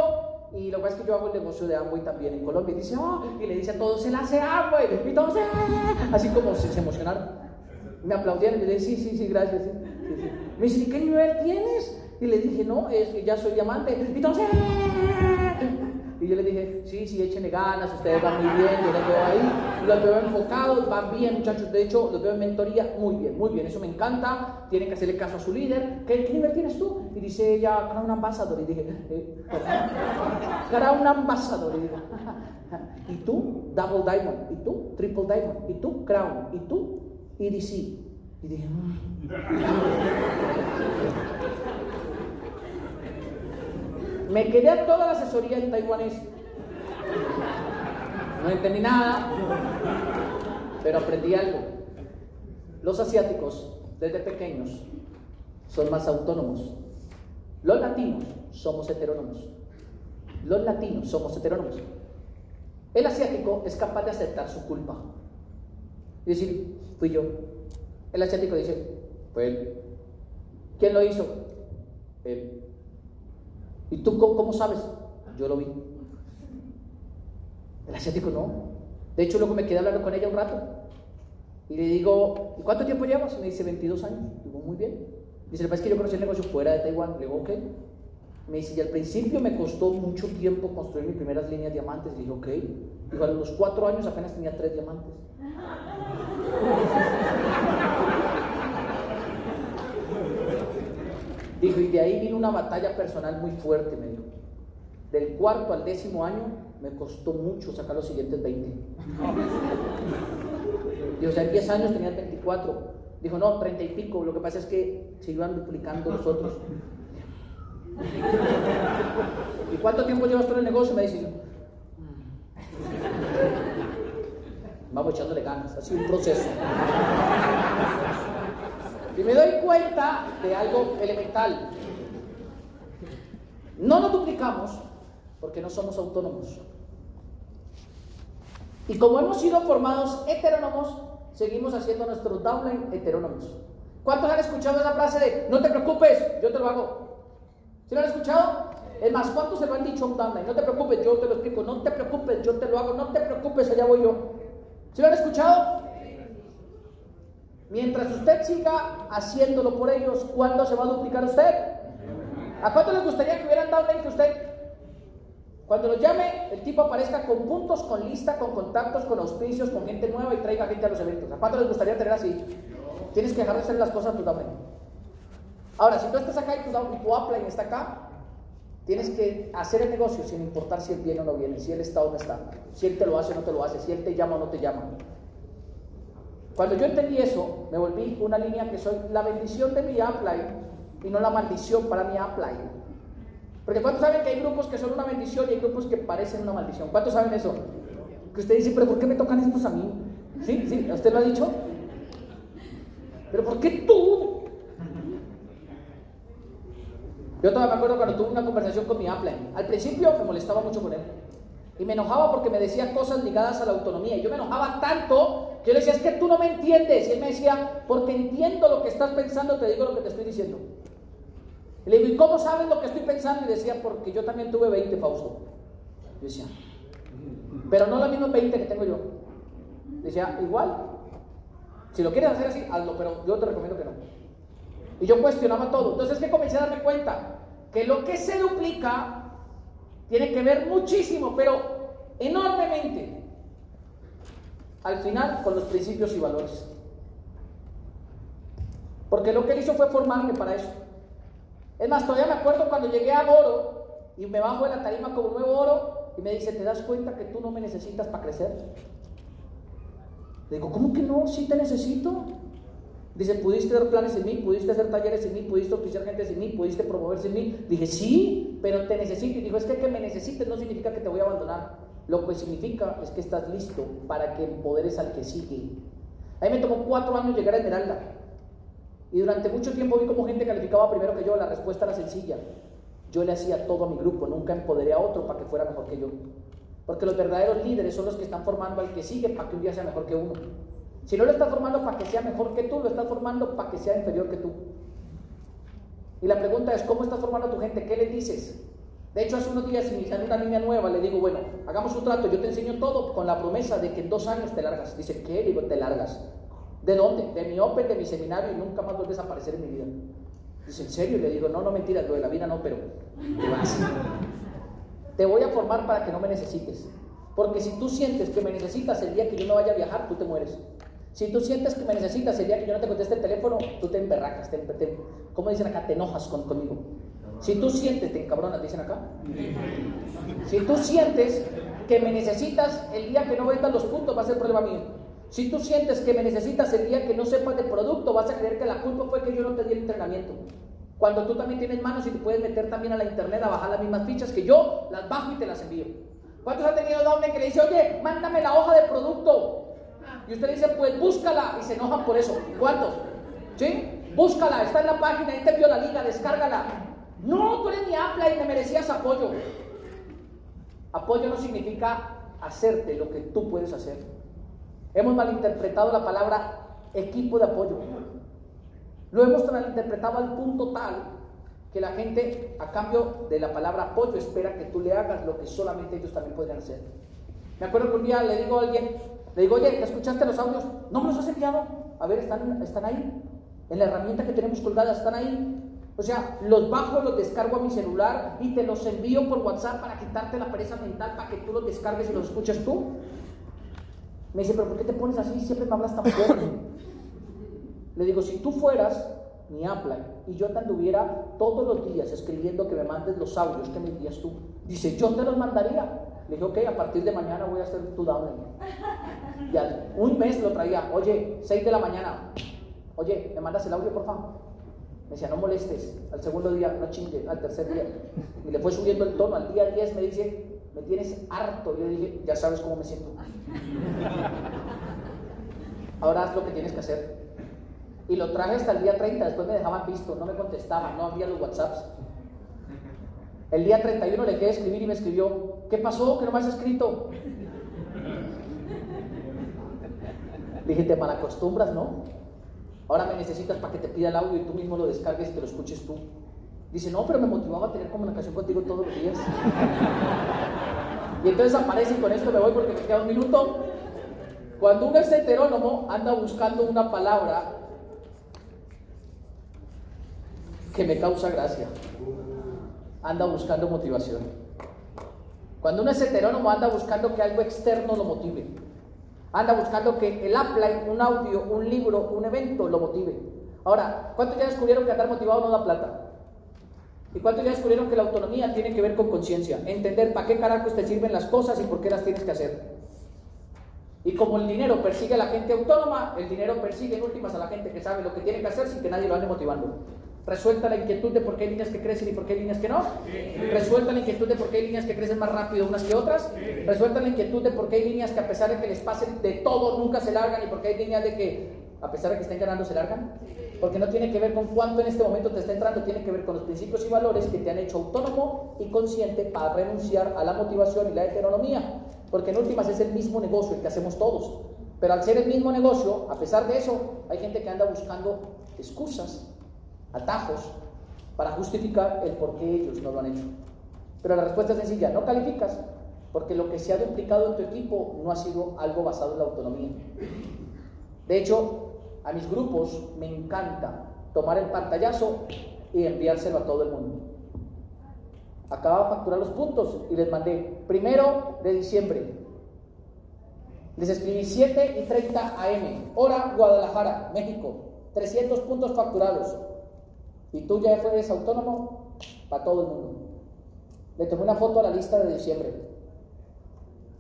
S1: Y lo que pasa es que yo hago el negocio de Amway también en Colombia. Y dice, oh, y le dice a todos, la hace Amway. Y todos, ¡Ah! así como se, emocionaron. Me aplaudieron y le dije, sí, sí, sí, gracias. Me dice, ¿y qué nivel tienes? Y le dije, no, es que ya soy diamante. ¡Ah! Y yo le dije, sí, sí, échenle ganas, ustedes van muy bien, yo los veo ahí, los veo enfocados, van bien, muchachos. De hecho, los veo en mentoría muy bien, muy bien, eso me encanta. Tienen que hacerle caso a su líder. ¿Qué, qué nivel tienes tú? Y dice ella, Crown Ambassador. Y dije, eh, Crown Ambassador. Y digo, ¿y tú? Double Diamond. ¿Y tú? Triple Diamond. ¿Y tú? Crown. ¿Y tú? EDC. Y dije, mm. Me quedé toda la asesoría en taiwanés. No entendí nada, pero aprendí algo. Los asiáticos, desde pequeños, son más autónomos. Los latinos somos heterónomos. Los latinos somos heterónomos. El asiático es capaz de aceptar su culpa. Y decir, fui yo. El asiático dice, fue él. ¿Quién lo hizo? Él. ¿Y tú cómo, cómo, sabes? Yo lo vi. El asiático no. De hecho, luego me quedé hablando con ella un rato. Y le digo, ¿y cuánto tiempo llevas? Me dice, 22 años. Digo, muy bien. Dice, es que yo conocí el negocio fuera de Taiwán. Le digo, ok. Me dice, y al principio me costó mucho tiempo construir mis primeras líneas diamantes. Le digo, ok. Digo, a los cuatro años apenas tenía tres diamantes. Dijo, y de ahí vino una batalla personal muy fuerte, me dijo. Del cuarto al décimo año me costó mucho sacar los siguientes 20. (laughs) Dijo, o sea, en 10 años tenía 24. Dijo, no, 30 y pico. Lo que pasa es que se iban duplicando los otros. (laughs) ¿Y cuánto tiempo llevas tú en el negocio? Me dice, (laughs) vamos echándole ganas, ha sido un proceso. Y me doy cuenta de algo elemental. No nos duplicamos porque no somos autónomos. Y como hemos sido formados heterónomos, seguimos haciendo nuestros downline heterónomos. ¿Cuántos han escuchado esa frase de no te preocupes, yo te lo hago? ¿Sí lo han escuchado? Es más, ¿cuántos se lo han dicho a un downline? No te preocupes, yo te lo explico. No te preocupes, yo te lo hago. No te preocupes, allá voy yo. ¿Sí lo han escuchado? Mientras usted siga haciéndolo por ellos, ¿cuándo se va a duplicar usted? ¿A cuánto les gustaría que hubieran dado que usted? Cuando lo llame, el tipo aparezca con puntos, con lista, con contactos, con auspicios, con gente nueva y traiga gente a los eventos. ¿A cuánto les gustaría tener así? Tienes que dejar de hacer las cosas a tu. Ahora, si tú estás acá y tu, y tu upline está acá, tienes que hacer el negocio sin importar si él viene o no viene, si él está o no está, si él te lo hace o no te lo hace, si él te llama o no te llama. Cuando yo entendí eso, me volví una línea que soy la bendición de mi upline y no la maldición para mi upline. Porque ¿cuántos saben que hay grupos que son una bendición y hay grupos que parecen una maldición? ¿Cuántos saben eso? Que usted dice, pero ¿por qué me tocan estos a mí? ¿Sí? ¿Sí? ¿Usted lo ha dicho? ¿Pero por qué tú? Yo todavía me acuerdo cuando tuve una conversación con mi upline. Al principio me molestaba mucho con él. Y me enojaba porque me decía cosas ligadas a la autonomía. Y yo me enojaba tanto que yo le decía, es que tú no me entiendes. Y él me decía, porque entiendo lo que estás pensando, te digo lo que te estoy diciendo. Y le digo, ¿y cómo sabes lo que estoy pensando? Y decía, porque yo también tuve 20, Fausto. Yo decía, pero no los mismos 20 que tengo yo. Decía, igual. Si lo quieres hacer así, hazlo, pero yo te recomiendo que no. Y yo cuestionaba todo. Entonces, que comencé a darme cuenta que lo que se duplica tiene que ver muchísimo, pero enormemente, al final, con los principios y valores. Porque lo que él hizo fue formarme para eso. Es más, todavía me acuerdo cuando llegué a Oro y me bajo de la tarima como nuevo Oro y me dice, ¿te das cuenta que tú no me necesitas para crecer? Le digo, ¿cómo que no? Sí te necesito. Dice, ¿pudiste dar planes en mí? ¿Pudiste hacer talleres en mí? ¿Pudiste oficiar gente en mí? ¿Pudiste promoverse en mí? Dije, sí, pero te necesito. Y dijo, es que que me necesites no significa que te voy a abandonar. Lo que significa es que estás listo para que empoderes al que sigue. A mí me tomó cuatro años llegar a Esmeralda. Y durante mucho tiempo vi como gente calificaba primero que yo. La respuesta era sencilla. Yo le hacía todo a mi grupo, nunca empoderé a otro para que fuera mejor que yo. Porque los verdaderos líderes son los que están formando al que sigue para que un día sea mejor que uno. Si no lo estás formando para que sea mejor que tú, lo estás formando para que sea inferior que tú. Y la pregunta es, ¿cómo estás formando a tu gente? ¿Qué le dices? De hecho, hace unos días iniciando una línea nueva, le digo, bueno, hagamos un trato, yo te enseño todo con la promesa de que en dos años te largas. Dice, ¿qué? Digo, te largas. ¿De dónde? De mi Open, de mi seminario y nunca más vuelves a aparecer en mi vida. Dice, ¿en serio? Le digo, no, no mentiras, lo de la vida no, pero te vas. Te voy a formar para que no me necesites. Porque si tú sientes que me necesitas el día que yo no vaya a viajar, tú te mueres. Si tú sientes que me necesitas el día que yo no te conteste el teléfono, tú te emberracas, te, te, ¿cómo dicen acá? Te enojas con, conmigo. Si tú sientes, te encabronas, dicen acá. Si tú sientes que me necesitas el día que no vendas los puntos, va a ser problema mío. Si tú sientes que me necesitas el día que no sepas de producto, vas a creer que la culpa fue que yo no te di el entrenamiento. Cuando tú también tienes manos y te puedes meter también a la internet a bajar las mismas fichas que yo, las bajo y te las envío. ¿Cuántos han tenido doble que le dice, oye, mándame la hoja de producto? Y usted dice, pues búscala y se enojan por eso. ¿Cuántos? ¿Sí? Búscala, está en la página, ahí te vio la liga, descárgala. No, tú eres mi apla y me merecías apoyo. Apoyo no significa hacerte lo que tú puedes hacer. Hemos malinterpretado la palabra equipo de apoyo. Lo hemos malinterpretado al punto tal que la gente, a cambio de la palabra apoyo, espera que tú le hagas lo que solamente ellos también podrían hacer. Me acuerdo que un día le digo a alguien, le digo, oye, ¿te escuchaste los audios? No me los has enviado. A ver, están, están ahí. En la herramienta que tenemos colgada, están ahí. O sea, los bajo, los descargo a mi celular y te los envío por WhatsApp para quitarte la pereza mental, para que tú los descargues y los escuches tú. Me dice, pero ¿por qué te pones así? Siempre me hablas tan fuerte. Le digo, si tú fueras mi Apple y yo te anduviera todos los días escribiendo que me mandes los audios que me envías tú, dice, yo te los mandaría. Le dije, ok, a partir de mañana voy a hacer tu download. Ya, un mes lo traía, oye, 6 de la mañana, oye, ¿me mandas el audio, por favor? Me decía, no molestes. Al segundo día, no chingue. Al tercer día. Y le fue subiendo el tono. Al día 10 me dice, me tienes harto. Yo dije, ya sabes cómo me siento. Ahora haz lo que tienes que hacer. Y lo traje hasta el día 30. Después me dejaban visto. No me contestaban. No había los WhatsApps. El día 31 le quedé escribir y me escribió, ¿qué pasó? ¿Que no me has escrito? Dije, te malacostumbras, ¿no? Ahora me necesitas para que te pida el audio y tú mismo lo descargues y te lo escuches tú. Dice, no, pero me motivaba a tener comunicación contigo todos los días. y entonces aparece y con esto me voy porque me queda un minuto. Cuando uno es heterónomo, anda buscando una palabra que me causa gracia. Anda buscando motivación. Cuando uno es heterónomo anda buscando que algo externo lo motive. Anda buscando que el upline, un audio, un libro, un evento lo motive. Ahora, ¿cuántos ya descubrieron que andar motivado no da plata? ¿Y cuántos ya descubrieron que la autonomía tiene que ver con conciencia? Entender para qué carajos te sirven las cosas y por qué las tienes que hacer. Y como el dinero persigue a la gente autónoma, el dinero persigue en últimas a la gente que sabe lo que tiene que hacer sin que nadie lo ande motivando. Resuelta la inquietud de por qué hay líneas que crecen y por qué hay líneas que no. Resuelta la inquietud de por qué hay líneas que crecen más rápido unas que otras. Resuelta la inquietud de por qué hay líneas que a pesar de que les pasen de todo nunca se largan y por qué hay líneas de que a pesar de que estén ganando se largan. Porque no tiene que ver con cuánto en este momento te está entrando, tiene que ver con los principios y valores que te han hecho autónomo y consciente para renunciar a la motivación y la heteronomía. Porque en últimas es el mismo negocio el que hacemos todos. Pero al ser el mismo negocio, a pesar de eso, hay gente que anda buscando excusas atajos para justificar el por qué ellos no lo han hecho. Pero la respuesta es sencilla, no calificas porque lo que se ha duplicado en tu equipo no ha sido algo basado en la autonomía. De hecho, a mis grupos me encanta tomar el pantallazo y enviárselo a todo el mundo. Acababa de facturar los puntos y les mandé primero de diciembre. Les escribí 7 y 30 AM, hora Guadalajara, México, 300 puntos facturados. Y tú ya eres autónomo para todo el mundo. Le tomé una foto a la lista de diciembre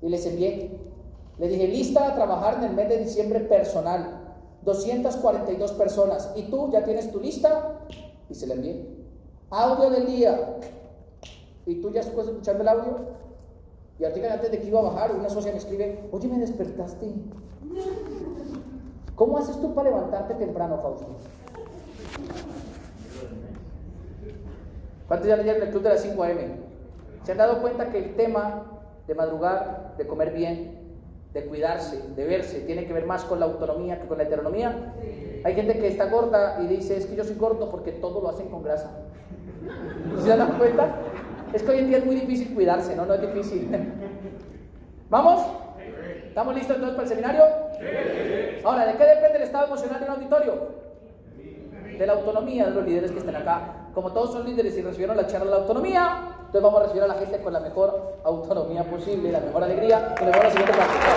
S1: y les envié. Le dije, lista a trabajar en el mes de diciembre personal. 242 personas. Y tú ya tienes tu lista y se la envié. Audio del día. Y tú ya estás escuchando el audio. Y ahorita antes de que iba a bajar, una socia me escribe, oye, me despertaste. ¿Cómo haces tú para levantarte temprano, Fausto? ¿Cuántos ya leyeron el club de las 5 AM? ¿Se han dado cuenta que el tema de madrugar, de comer bien, de cuidarse, de verse, tiene que ver más con la autonomía que con la heteronomía? Hay gente que está gorda y dice, es que yo soy gordo porque todo lo hacen con grasa. (laughs) ¿Se han dado cuenta? Es que hoy en día es muy difícil cuidarse, ¿no? No es difícil. (laughs) ¿Vamos? ¿Estamos listos entonces para el seminario? Ahora, ¿de qué depende el estado emocional de un auditorio? De la autonomía de los líderes que estén acá como todos son líderes y recibieron la charla de la autonomía, entonces vamos a recibir a la gente con la mejor autonomía posible, la mejor alegría, y nos vemos la siguiente práctica.